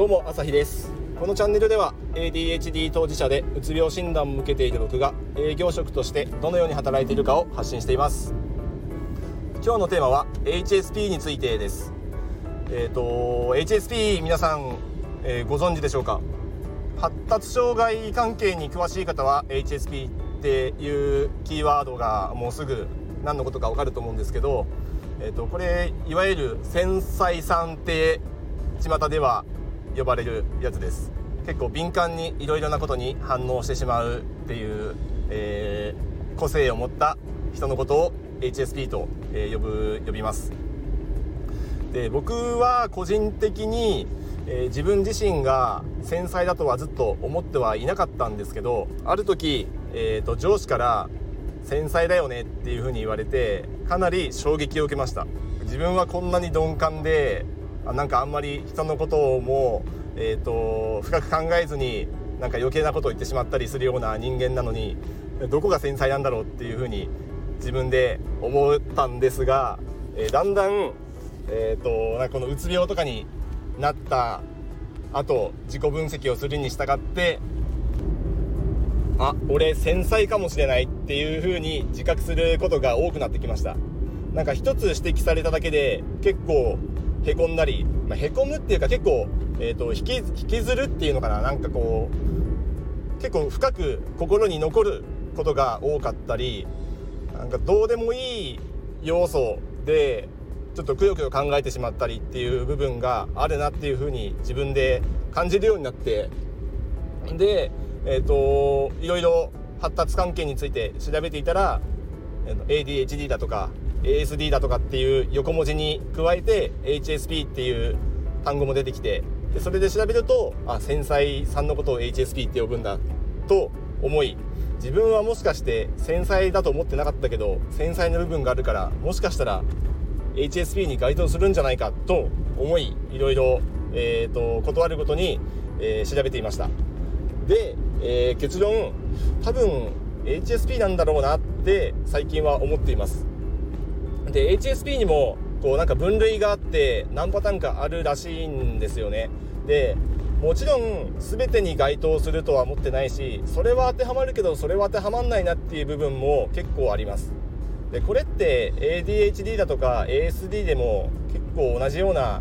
どうも朝日です。このチャンネルでは ADHD 当事者でうつ病診断を受けている僕が営業職としてどのように働いているかを発信しています。今日のテーマは HSP についてです。えっ、ー、と HSP 皆さん、えー、ご存知でしょうか？発達障害関係に詳しい方は HSP っていうキーワードがもうすぐ何のことか分かると思うんですけど、えーと、これいわゆる繊細さんって巷では呼ばれるやつです。結構敏感にいろいろなことに反応してしまうっていう、えー、個性を持った人のことを HSP と、えー、呼ぶ呼びます。で僕は個人的に、えー、自分自身が繊細だとはずっと思ってはいなかったんですけどある時、えーと上司から繊細だよねっていう風に言われてかなり衝撃を受けました。自分はこんなに鈍感でなんかあんまり人のことをもう、えーと、深く考えずになんか余計なことを言ってしまったりするような人間なのにどこが繊細なんだろうっていう風に自分で思ったんですが、えー、だんだん、えーと、なんかこのうつ病とかになった後自己分析をするに従ってあ俺繊細かもしれないっていう風に自覚することが多くなってきました。なんか一つ指摘されただけで結構へこんだり、まあ、へこむっていうか結構、えーと、引き引きずるっていうのかな。なんかこう結構深く心に残ることが多かったりなんかどうでもいい要素でちょっとくよくよ考えてしまったりっていう部分があるなっていうふうに自分で感じるようになってでえっ、ー、といろいろ発達関係について調べていたら ADHD だとか ASD だとかっていう横文字に加えて HSP っていう単語も出てきてでそれで調べるとあ繊細さんのことを HSP って呼ぶんだと思い自分はもしかして繊細だと思ってなかったけど繊細な部分があるからもしかしたら HSP に該当するんじゃないかと思いいろいろ、えーと、断るごとに、えー、調べていました。でえー、結論多分 HSP なんだろうなって最近は思っています。で HSP にもこうなんか分類があって何パターンかあるらしいんですよね。でもちろん全てに該当するとは思ってないしそれは当てはまるけどそれは当てはまんないなっていう部分も結構あります。でこれって ADHD だとか ASD でも結構同じような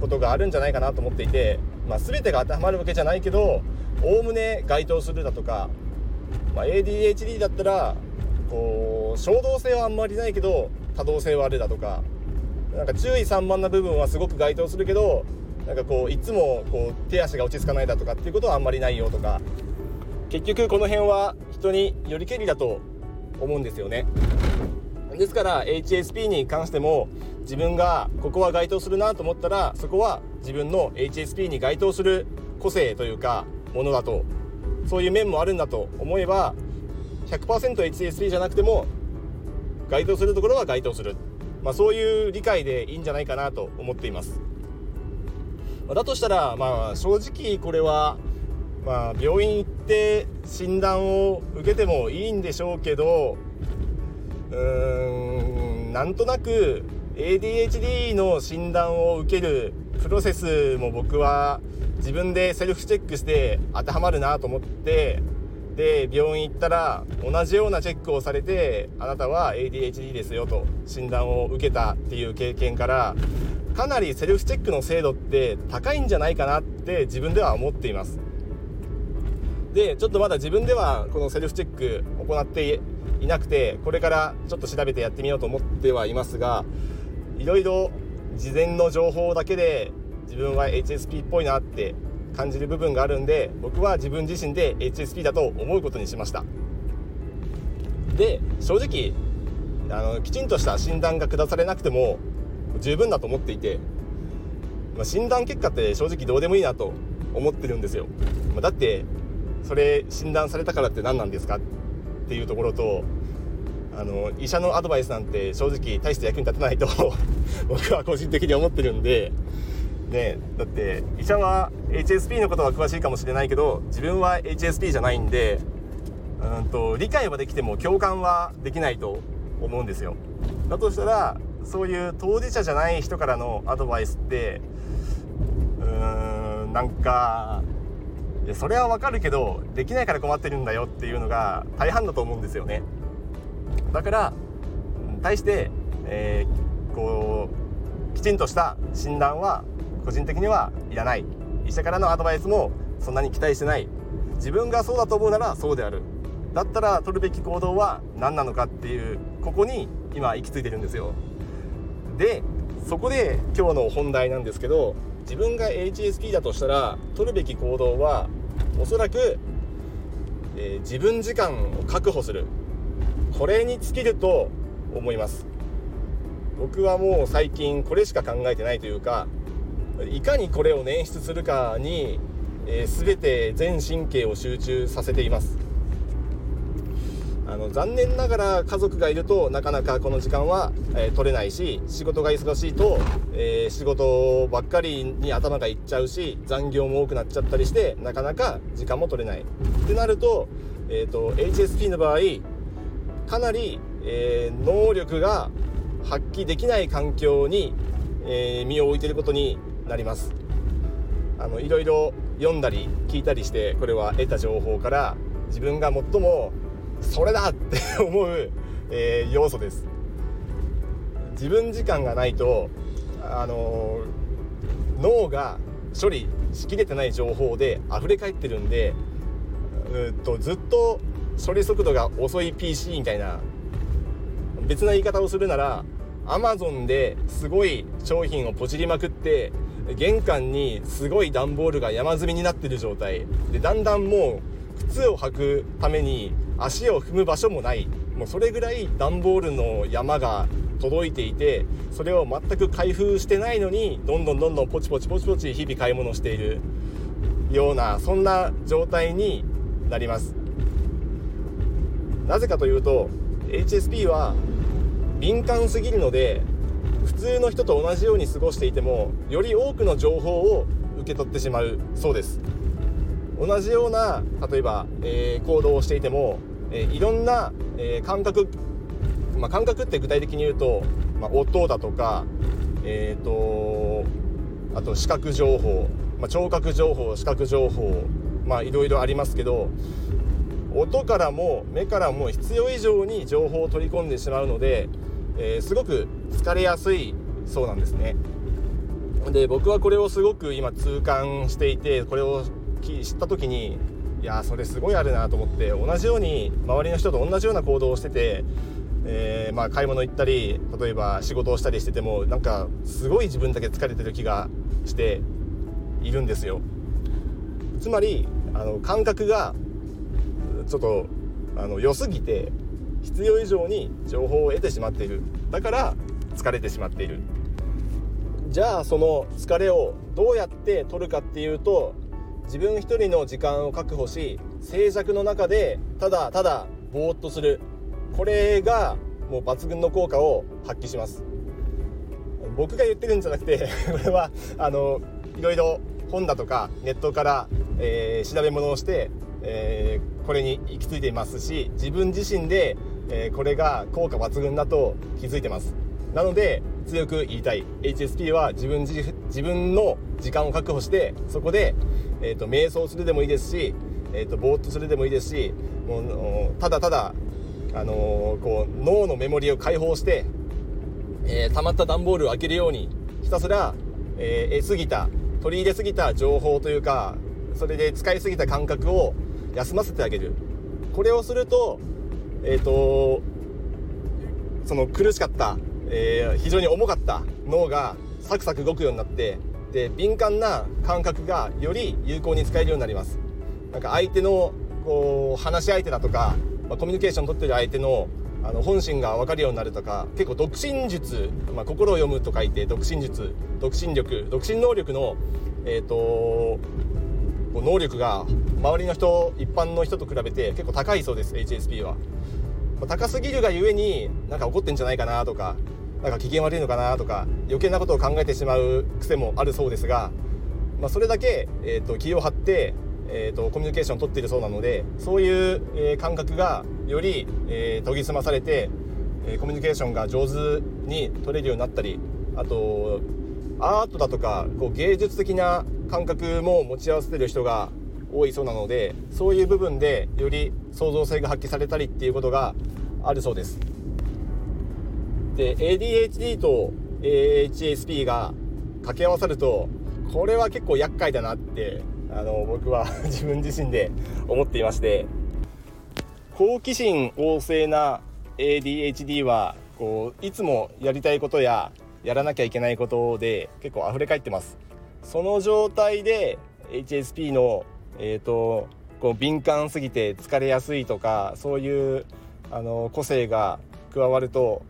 ことがあるんじゃないかなと思っていて、まあ、全てが当てはまるわけじゃないけどおおむね該当するだとか、まあ、ADHD だったらこう衝動性はあんまりないけど多動性はあるだとかなんか注意散漫な部分はすごく該当するけどなんかこういつもこう手足が落ち着かないだとかっていうことはあんまりないよとか結局この辺は人によりけりだと思うんですよね。ですから HSP に関しても自分がここは該当するなと思ったらそこは自分の HSP に該当する個性というかものだとそういう面もあるんだと思えば 100%HSP じゃなくても該当するところは該当する、まあ、そういう理解でいいんじゃないかなと思っています。だとしたら、まあ、正直これは、まあ、病院行って診断を受けてもいいんでしょうけどうーんなんとなく ADHD の診断を受けるプロセスも僕は自分でセルフチェックして当てはまるなと思ってで病院行ったら同じようなチェックをされてあなたは ADHD ですよと診断を受けたっていう経験からかなりセルフチェックの精度って高いんじゃないかなって自分では思っています。でちょっとまだ自分ではこのセルフチェック行っていなくてこれからちょっと調べてやってみようと思ってはいますがいろいろ事前の情報だけで自分は HSP っぽいなって感じる部分があるんで僕は自分自身で HSP だと思うことにしました。で正直あのきちんとした診断が下されなくても十分だと思っていて、まあ、診断結果って正直どうでもいいなと思ってるんですよ、まあ、だってそれ診断されたからって何なんですか？っていうところとあの医者のアドバイスなんて正直大して役に立たないと 僕は個人的に思ってるんでねだって医者は HSP のことは詳しいかもしれないけど自分は HSP じゃないんでうんと理解はできても共感はできないと思うんですよ。だとしたらそういう当事者じゃない人からのアドバイスってうーんなんかいやそれはわかるけどできないから困ってるんだよっていうのが大半だと思うんですよね。だから対して、えー、こうきちんとした診断は個人的にはいらない。医者からのアドバイスもそんなに期待してない。自分がそうだと思うならそうである。だったら取るべき行動は何なのかっていうここに今行き着いてるんですよ。でそこで今日の本題なんですけど自分が HSP だとしたら取るべき行動はおそらく、えー、自分時間を確保する。これに尽きると思います。僕はもう最近これしか考えてないというかいかにこれを捻出するかに、えー、全て全神経を集中させています。あの残念ながら家族がいるとなかなかこの時間は、えー、取れないし仕事が忙しいと、えー、仕事ばっかりに頭がいっちゃうし残業も多くなっちゃったりしてなかなか時間も取れない。ってなると,、えーと、HSP の場合かなり、えー、能力が発揮できない環境に、え身を置いていることになります。あのいろいろ読んだり聞いたりしてこれは得た情報から自分が最もそれだって 思う、えー、要素です。自分時間がないとあの、脳が処理しきれてない情報で溢れ返ってるんでうとずっと処理速度が遅い PC みたいな別な言い方をするなら Amazon ですごい商品をポチりまくって玄関にすごい段ボールが山積みになってる状態。でだんだんもう靴を履くために足を踏む場所もない。もうそれぐらい段ボールの山が届いていてそれを全く開封してないのにどんどんどんどんポチポチポチポチ日々買い物している。ようなそんな状態になります。なぜかというと HSP は敏感すぎるので通の人と同じように過ごしていてもより多くの情報を受け取ってしまうそうです。同じような例えば、えー、行動をしていてもえー、いろんな、えー、感覚、まあ、感覚って具体的に言うと、まあ、音だとか、えーと、あと視覚情報、まあ、聴覚情報視覚情報まあいろいろありますけど音からも目からも必要以上に情報を取り込んでしまうので、えー、すごく疲れやすいそうなんですね。で僕はこれをすごく今痛感していてこれを知った時にいやそれすごいあるなと思って同じように周りの人と同じような行動をしてて、えー、まあ、買い物行ったり例えば仕事をしたりしててもなんかすごい自分だけ疲れてる気がしているんですよつまりあの感覚がちょっとあの良すぎて必要以上に情報を得てしまっている。だから疲れてしまっている。じゃあその疲れをどうやって取るかっていうと自分一人の時間を確保し静寂の中でただただぼーっとする。これがもう抜群の効果を発揮します。僕が言ってるんじゃなくて これはあのいろいろ本だとかネットから、えー、調べ物をして、えー、これに行き着いていますし自分自身で、えー、これが効果抜群だと気づいてます。なので強く言いたい。HSP は自分自分の時間を確保してそこで、えーと、瞑想するでもいいですし、えーと、ぼーっとするでもいいですしもうただただ、あのー、こう脳のメモリを解放して、えー、溜まった段ボールを開けるようにひたすら、えー、得すぎた取り入れすぎた情報というかそれで使いすぎた感覚を休ませてあげる。これをするとえっ、ー、とその苦しかった、えー、非常に重かった脳がサクサク動くようになってで敏感な感覚がより有効に使えるようになります。なんか相手のこう話し相手だとか、まあ、コミュニケーション取ってる相手のあの本心が分かるようになるとか結構独身術、まあ、心を読むと書いて独身術独身力独身能力の、えーと、能力が周りの人一般の人と比べて結構高いそうです HSP は。高すぎるがゆえになんか怒ってんじゃないかなとかなんか機嫌悪いのかなとか余計なことを考えてしまう癖もあるそうですが、まあ、それだけ、えーと、気を張って、えーと、コミュニケーションを取っているそうなのでそういう、えー、感覚がより、えー、研ぎ澄まされて、えー、コミュニケーションが上手に取れるようになったりあとアートだとかこう芸術的な感覚も持ち合わせてる人が多いそうなのでそういう部分でより創造性が発揮されたりっていうことがあるそうです。で ADHD と AHSP が掛け合わさるとこれは結構厄介だなってあの僕は 自分自身で思っていまして好奇心旺盛な ADHD はこういつもやりたいことややらなきゃいけないことで結構溢れ返ってますその状態で HSP のえーと、こう敏感すぎて疲れやすいとかそういうあの個性が加わると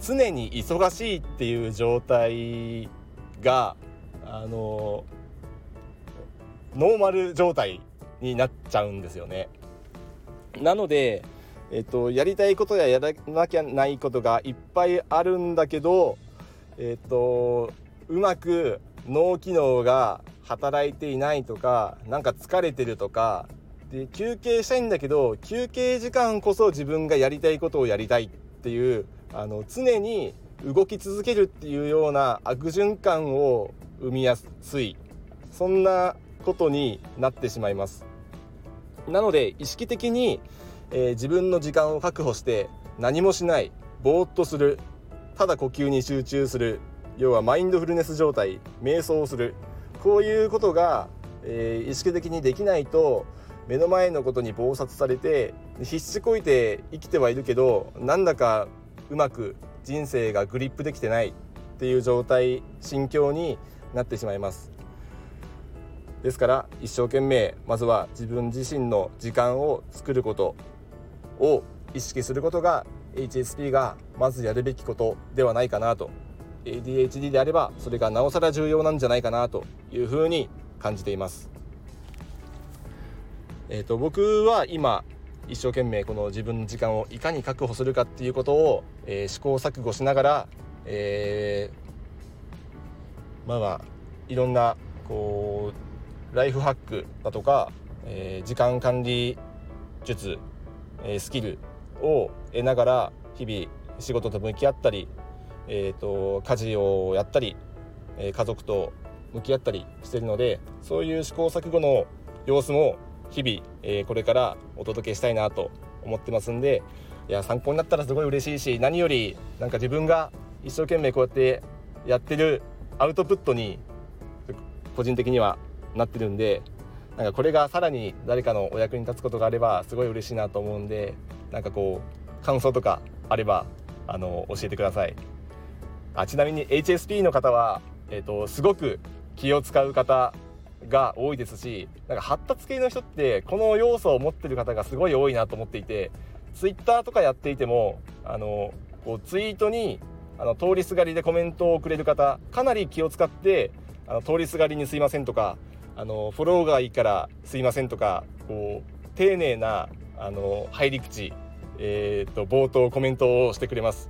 常に忙しいっていう状態があのノーマル状態になっちゃうんですよね。なので、えっと、やりたいことややらなきゃないことがいっぱいあるんだけど、えっと、うまく脳機能が働いていないとかなんか疲れてるとかで休憩したいんだけど休憩時間こそ自分がやりたいことをやりたいっていうあの常に動き続けるっていうような悪循環を生みやすい。そんなことになってしまいます。なので意識的に、えー、自分の時間を確保して何もしないぼーっとする。ただ呼吸に集中する。要はマインドフルネス状態。瞑想をする。こういうことが、えー、意識的にできないと目の前のことに忙殺されて必死こいて生きてはいるけどなんだかうまく人生がグリップできてない。っていう状態心境になってしまいます。ですから一生懸命まずは自分自身の時間を作ることを意識することが HSP がまずやるべきことではないかなと ADHD であればそれがなおさら重要なんじゃないかなというふうに感じています。えーと、僕は今一生懸命この自分の時間をいかに確保するかっていうことを、えー、試行錯誤しながら、えー、まあまあいろんなこうライフハックだとか、えー、時間管理術、えスキルをながら日々仕事と向き合ったりえーと、家事をやったり、え、家族と向き合ったりしてるのでそういう試行錯誤の様子も日々、え、これからお届けしたいなと思ってますんでいや参考になったらすごい嬉しいし何よりなんか自分が一生懸命こうやってやってるアウトプットに個人的にはなってるんでなんかこれがさらに誰かのお役に立つことがあればすごい嬉しいなと思うんでなんかこう感想とかあればあの教えてください。あちなみに HSP の方は、えーと、すごく気を使う方が多いですしなんか発達系の人ってこの要素を持ってる方がすごい多いなと思っていて Twitter とかやっていてもあのこうツイートにあの通りすがりでコメントをくれる方かなり気を使ってあの通りすがりにすいませんとかあのフォローがいいからすいませんとかこう丁寧なあの入り口、えーと冒頭コメントをしてくれます。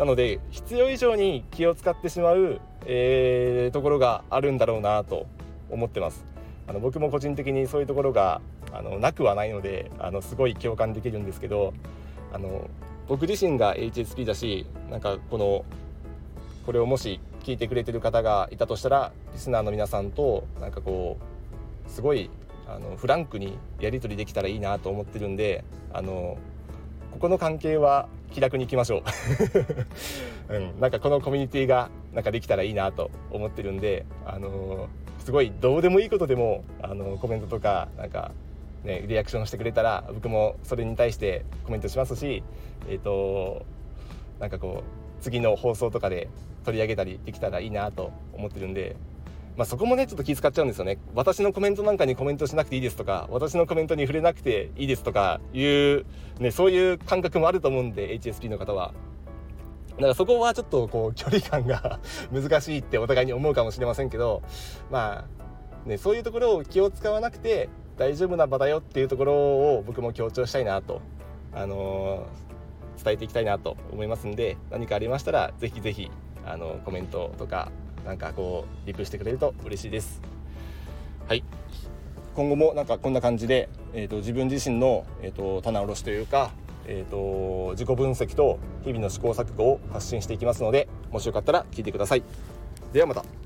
なので必要以上に気を使ってしまう、えー、ところがあるんだろうなと思ってますあの僕も個人的にそういうところがあのなくはないのであのすごい共感できるんですけどあの僕自身が HSP だしなんかこのこれをもし聞いてくれてる方がいたとしたらリスナーの皆さんとなんかこうすごいあのフランクにやり取りできたらいいなと思ってるんであのここの関係は気楽にいきましょう、うん、なんかこのコミュニティがなんかできたらいいなと思ってるんで、あのー、すごいどうでもいいことでも、あのー、コメントとかなんか、ね、リアクションしてくれたら僕もそれに対してコメントしますし、えーと、なんかこう次の放送とかで取り上げたりできたらいいなと思ってるんでまあ、そこもねちょっと気遣っちゃうんですよね私のコメントなんかにコメントしなくていいですとか私のコメントに触れなくていいですとかいう、ね、そういう感覚もあると思うんで HSP の方は。だからそこはちょっとこう距離感が 難しいってお互いに思うかもしれませんけどまあねそういうところを気を使わなくて大丈夫な場だよっていうところを僕も強調したいなと、あのー、伝えていきたいなと思いますんで何かありましたら是非是非あのコメントとかなんかこうリプしてくれると嬉しいです。はい。今後もなんかこんな感じで、えーと、自分自身の、えーと、棚卸しというか、えーと自己分析と日々の試行錯誤を発信していきますのでもしよかったら聞いてください。ではまた。